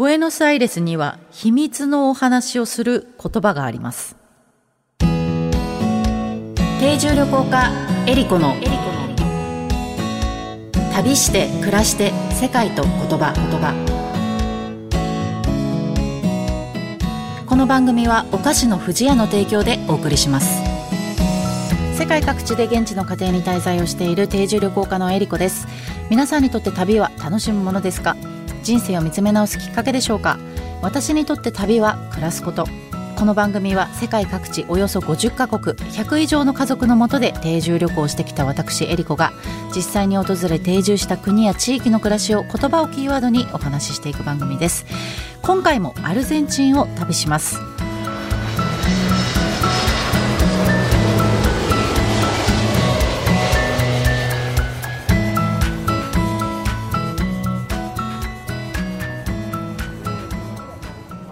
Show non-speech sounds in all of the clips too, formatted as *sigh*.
ブエノスアイレスには秘密のお話をする言葉があります。定住旅行家エリコの旅して暮らして世界と言葉。言葉この番組はお菓子の不二家の提供でお送りします。世界各地で現地の家庭に滞在をしている定住旅行家のエリコです。皆さんにとって旅は楽しむものですか？人生を見つめ直すきっかけでしょうか？私にとって旅は暮らすこと。この番組は世界各地およそ50カ国100以上の家族のもとで定住旅行してきた私エリコが実際に訪れ定住した国や地域の暮らしを言葉をキーワードにお話ししていく番組です。今回もアルゼンチンを旅します。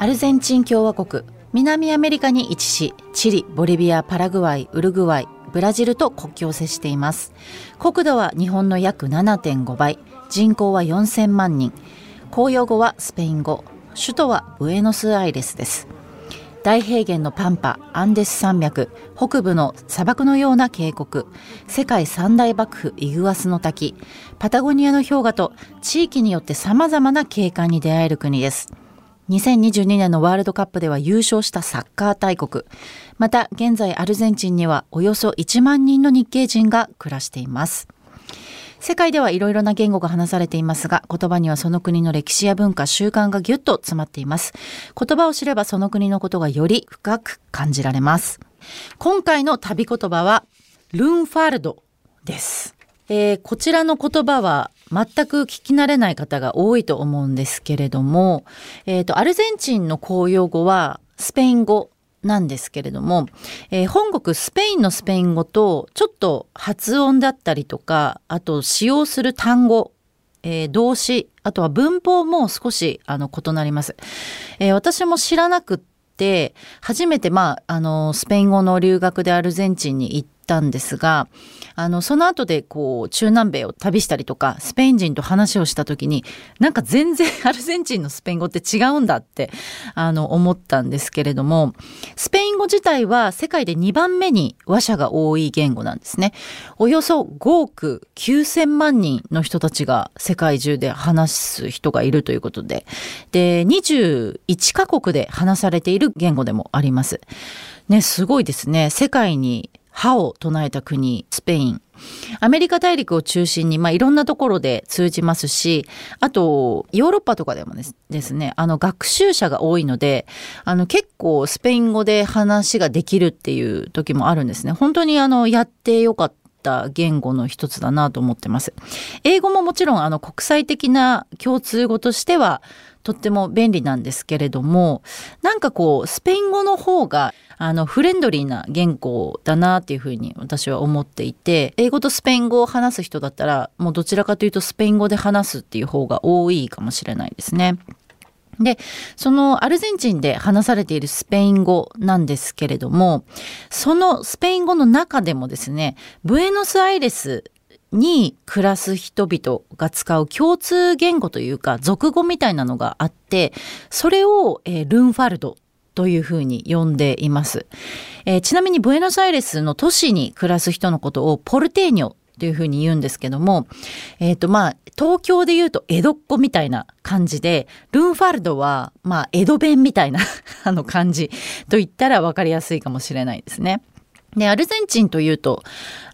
アルゼンチン共和国南アメリカに位置しチリボリビアパラグアイウルグアイブラジルと国境を接しています。国土は日本の約7.5倍人口は4000万人。公用語はスペイン語。首都はブエノスアイレスです。大平原のパンパアンデス山脈北部の砂漠のような渓谷。世界三大幕府イグアスの滝。パタゴニアの氷河と地域によって様々な景観に出会える国です。2022年のワールドカップでは優勝したサッカー大国。また、現在アルゼンチンにはおよそ1万人の日系人が暮らしています。世界ではいろいろな言語が話されていますが、言葉にはその国の歴史や文化、習慣がぎゅっと詰まっています。言葉を知ればその国のことがより深く感じられます。今回の旅言葉は、ルーンファルドです。えー、こちらの言葉は全く聞き慣れない方が多いと思うんですけれども、えっ、ー、と、アルゼンチンの公用語はスペイン語なんですけれども、えー、本国スペインのスペイン語とちょっと発音だったりとか、あと使用する単語、えー、動詞、あとは文法も少しあの異なります。えー、私も知らなくて、初めてまあ、あの、スペイン語の留学でアルゼンチンに行ってたんですが、あの、その後でこう、中南米を旅したりとか、スペイン人と話をした時に、なんか全然 *laughs* アルゼンチンのスペイン語って違うんだって、あの、思ったんですけれども、スペイン語自体は世界で2番目に話者が多い言語なんですね。およそ5億9000万人の人たちが世界中で話す人がいるということで、で、21カ国で話されている言語でもあります。ね、すごいですね。世界に歯を唱えた国、スペイン。アメリカ大陸を中心に、まあ、いろんなところで通じますし、あと、ヨーロッパとかでもですね、あの、学習者が多いので、あの、結構スペイン語で話ができるっていう時もあるんですね。本当にあの、やってよかった言語の一つだなと思ってます。英語ももちろんあの国際的な共通語としてはとっても便利なんですけれども、なんかこう、スペイン語の方があの、フレンドリーな言語だなっていうふうに私は思っていて、英語とスペイン語を話す人だったら、もうどちらかというとスペイン語で話すっていう方が多いかもしれないですね。で、そのアルゼンチンで話されているスペイン語なんですけれども、そのスペイン語の中でもですね、ブエノスアイレスに暮らす人々が使う共通言語というか、俗語みたいなのがあって、それを、えー、ルンファルドというふうに呼んでいます。えー、ちなみにブエノスアイレスの都市に暮らす人のことをポルテーニョというふうに言うんですけども、えっ、ー、とまあ、東京で言うと江戸っ子みたいな感じで、ルンファルドはまあ、江戸弁みたいな *laughs* あの感じと言ったら分かりやすいかもしれないですね。で、アルゼンチンというと、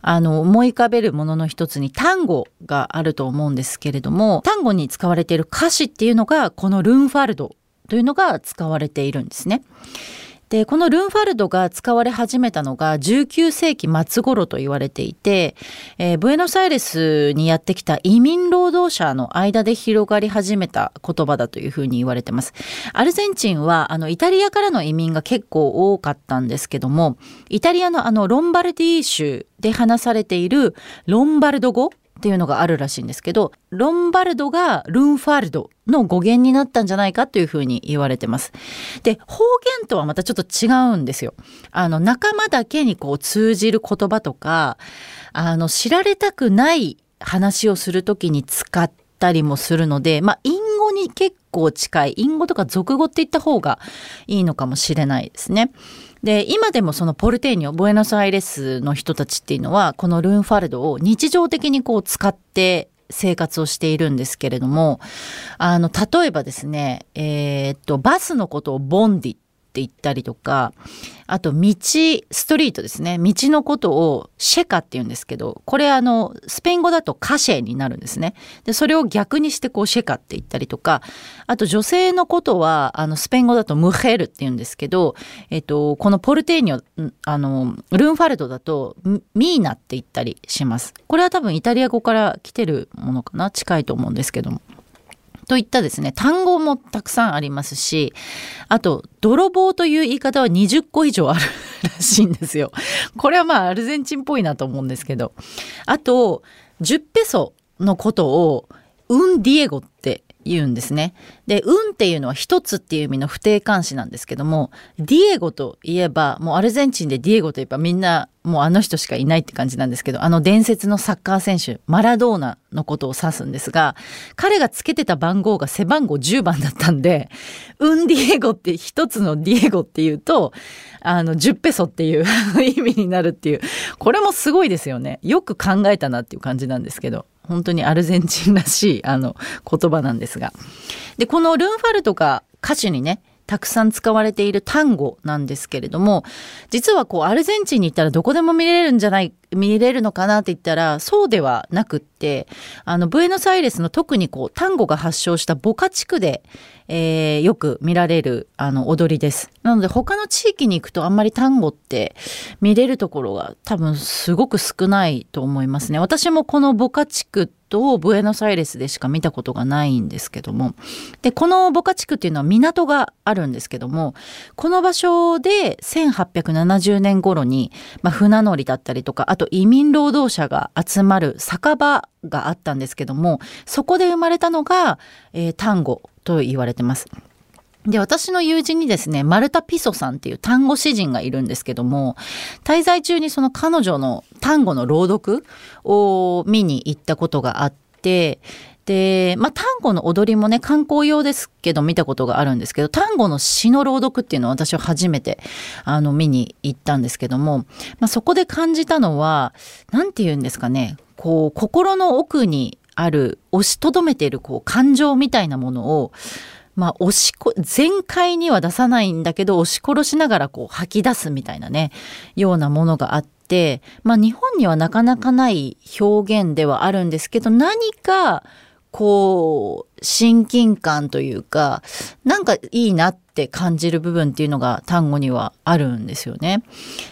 あの、思い浮かべるものの一つに単語があると思うんですけれども、単語に使われている歌詞っていうのが、このルンファルドというのが使われているんですね。でこのルンファルドが使われ始めたのが19世紀末頃と言われていて、えー、ブエノスアイレスにやってきた移民労働者の間で広がり始めた言葉だというふうに言われてます。アルゼンチンはあのイタリアからの移民が結構多かったんですけどもイタリアのあのロンバルディ州で話されているロンバルド語っていうのがあるらしいんですけど、ロンバルドがルンファルドの語源になったんじゃないかというふうに言われてます。で、方言とはまたちょっと違うんですよ。あの、仲間だけにこう通じる言葉とか、あの、知られたくない話をするときに使ったりもするので、まあ、隠語に結構近い隠語とか俗語って言った方がいいのかもしれないですね。で今でもそのポルテーニョボエノスアイレスの人たちっていうのはこのルーンファルドを日常的にこう使って生活をしているんですけれどもあの例えばですねえー、っとバスのことをボンディ。っって言ったりとかあと道ストリートですね。道のことをシェカって言うんですけどこれあのスペイン語だとカシェになるんですね。でそれを逆にしてこうシェカって言ったりとかあと女性のことはあのスペイン語だとムヘルって言うんですけど、えっと、このポルテーニョあのルンファルドだとミーナって言ったりします。これは多分イタリア語から来てるものかな？近いと思うんですけども。といったですね、単語もたくさんありますし、あと、泥棒という言い方は20個以上あるらしいんですよ。これはまあアルゼンチンっぽいなと思うんですけど。あと、10ペソのことを、 un Diego って言うんですね。で、 un っていうのは一つっていう意味の不定冠詞なんですけども、ディエゴといえば、もうアルゼンチンでディエゴといえばみんなもうあの人しかいないって感じなんですけど、あの伝説のサッカー選手、マラドーナのことを指すんですが、彼がつけてた番号が背番号10番だったんで、 un Diego って一つのディエゴっていうと、あの、10ペソっていう *laughs* 意味になるっていう、これもすごいですよね。よく考えたなっていう感じなんですけど。本当にアルゼンチンらしいあの言葉なんですが。で、このルンファルとか歌手にね、たくさん使われている単語なんですけれども、実はこうアルゼンチンに行ったらどこでも見れるんじゃない、見れるのかなって言ったら、そうではなくって、あの、ブエノスアイレスの特にこう、単語が発祥したボカ地区で、えー、よく見られるあの踊りです。なので他の地域に行くとあんまり単語って見れるところが多分すごく少ないと思いますね。私もこのボカ地区ってとブエノスアイレスでしか見たことがないんですけども。で、このボカ地区っていうのは港があるんですけども、この場所で1870年頃に、まあ、船乗りだったりとか、あと移民労働者が集まる酒場があったんですけども、そこで生まれたのが、えー、単語と言われてます。で、私の友人にですね、マルタ・ピソさんっていう単語詩人がいるんですけども、滞在中にその彼女の単語の朗読を見に行ったことがあって、で、まあ、単語の踊りもね、観光用ですけど見たことがあるんですけど、単語の詩の朗読っていうのを私は初めて、あの、見に行ったんですけども、まあ、そこで感じたのは、なんて言うんですかね、こう、心の奥にある押しとどめているこう感情みたいなものをまあ、押しこ、全開には出さないんだけど、押し殺しながらこう吐き出すみたいなね、ようなものがあって、まあ、日本にはなかなかない表現ではあるんですけど、何か、こう、親近感というか、なんかいいなって感じる部分っていうのが単語にはあるんですよね。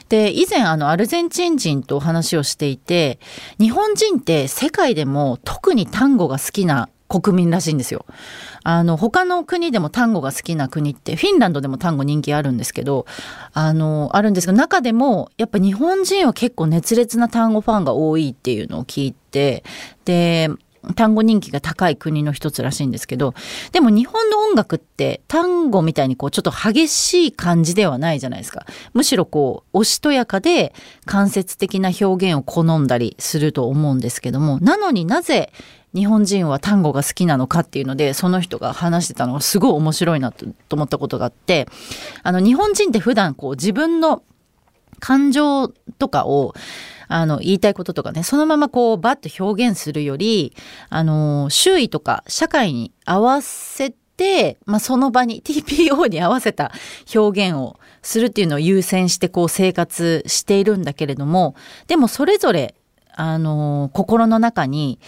で、以前あのアルゼンチン人とお話をしていて、日本人って世界でも特に単語が好きな国民らしいんですよ。あの他の国でも単語が好きな国ってフィンランドでも単語人気あるんですけどあのあるんですけど中でもやっぱ日本人は結構熱烈な単語ファンが多いっていうのを聞いてで単語人気が高い国の一つらしいんですけど、でも日本の音楽って単語みたいにこうちょっと激しい感じではないじゃないですか。むしろこう、おしとやかで間接的な表現を好んだりすると思うんですけども、なのになぜ日本人は単語が好きなのかっていうので、その人が話してたのがすごい面白いなと思ったことがあって、あの日本人って普段こう自分の感情とかをあの、言いたいこととかね、そのままこう、バッと表現するより、あの、周囲とか社会に合わせて、まあ、その場に、TPO に合わせた表現をするっていうのを優先してこう生活しているんだけれども、でもそれぞれ、あの、心の中に、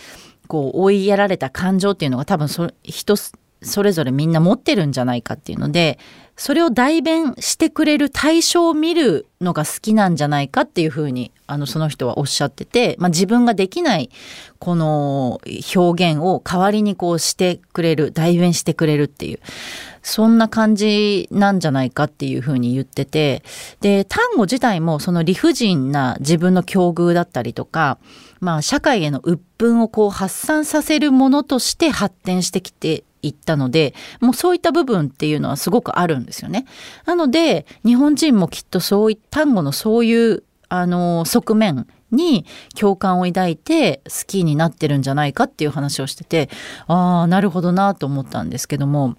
こう追いやられた感情っていうのが多分そ人それぞれみんな持ってるんじゃないかっていうのでそれを代弁してくれる対象を見るのが好きなんじゃないかっていうふうにあのその人はおっしゃってて、まあ、自分ができないこの表現を代わりにこうしてくれる代弁してくれるっていうそんな感じなんじゃないかっていうふうに言っててで単語自体もその理不尽な自分の境遇だったりとかまあ社会への鬱憤をこう発散させるものとして発展してきていったので、もうそういった部分っていうのはすごくあるんですよね。なので、日本人もきっとそういった単語のそういう、あの、側面に共感を抱いて好きになってるんじゃないかっていう話をしててああなるほどなと思ったんですけども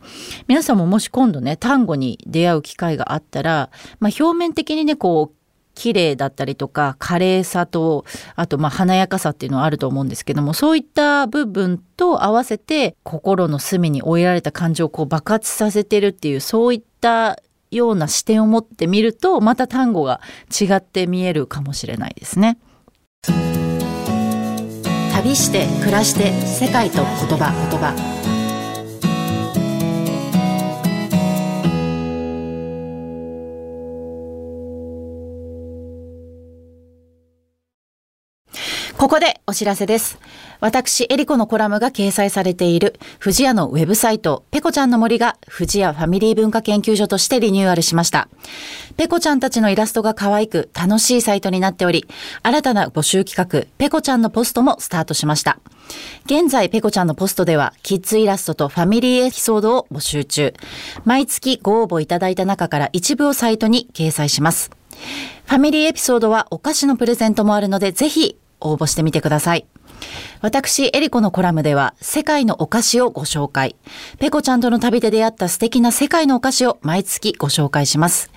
皆さんももし今度ね単語に出会う機会があったら、まあ、表面的にねこう綺麗だったりとか華麗さとあとまあ華やかさっていうのはあると思うんですけどもそういった部分と合わせて心の隅に追いられた感情をこう爆発させてるっていうそういったような視点を持ってみるとまた単語が違って見えるかもしれないですね。旅して暮らして世界と言葉言葉ここでお知らせです。私、エリコのコラムが掲載されている、富士屋のウェブサイト、ペコちゃんの森が、富士屋ファミリー文化研究所としてリニューアルしました。ペコちゃんたちのイラストが可愛く、楽しいサイトになっており、新たな募集企画、ペコちゃんのポストもスタートしました。現在、ペコちゃんのポストでは、キッズイラストとファミリーエピソードを募集中。毎月ご応募いただいた中から一部をサイトに掲載します。ファミリーエピソードはお菓子のプレゼントもあるので、ぜひ応募してみてください。私、エリコのコラムでは、世界のお菓子をご紹介。ペコちゃんとの旅で出会った素敵な世界のお菓子を毎月ご紹介します。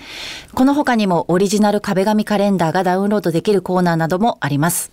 この他にもオリジナル壁紙カレンダーがダウンロードできるコーナーなどもあります。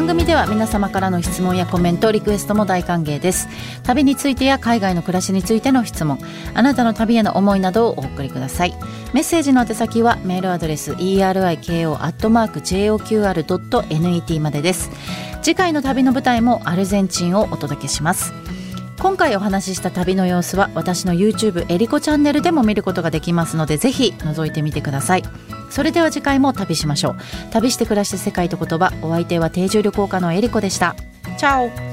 番組では皆様からの質問やコメントリクエストも大歓迎です。旅についてや海外の暮らしについての質問あなたの旅への思いなどをお送りください。メッセージの宛先はメールアドレス eriko.joqr.net までです。次回の旅の舞台もアルゼンチンをお届けします。今回お話しした旅の様子は私の YouTube エリコチャンネルでも見ることができますのでぜひ覗いてみてください。それでは次回も旅しましょう。旅して暮らして世界と言葉お相手は定住旅行家のエリコでした。チャオ。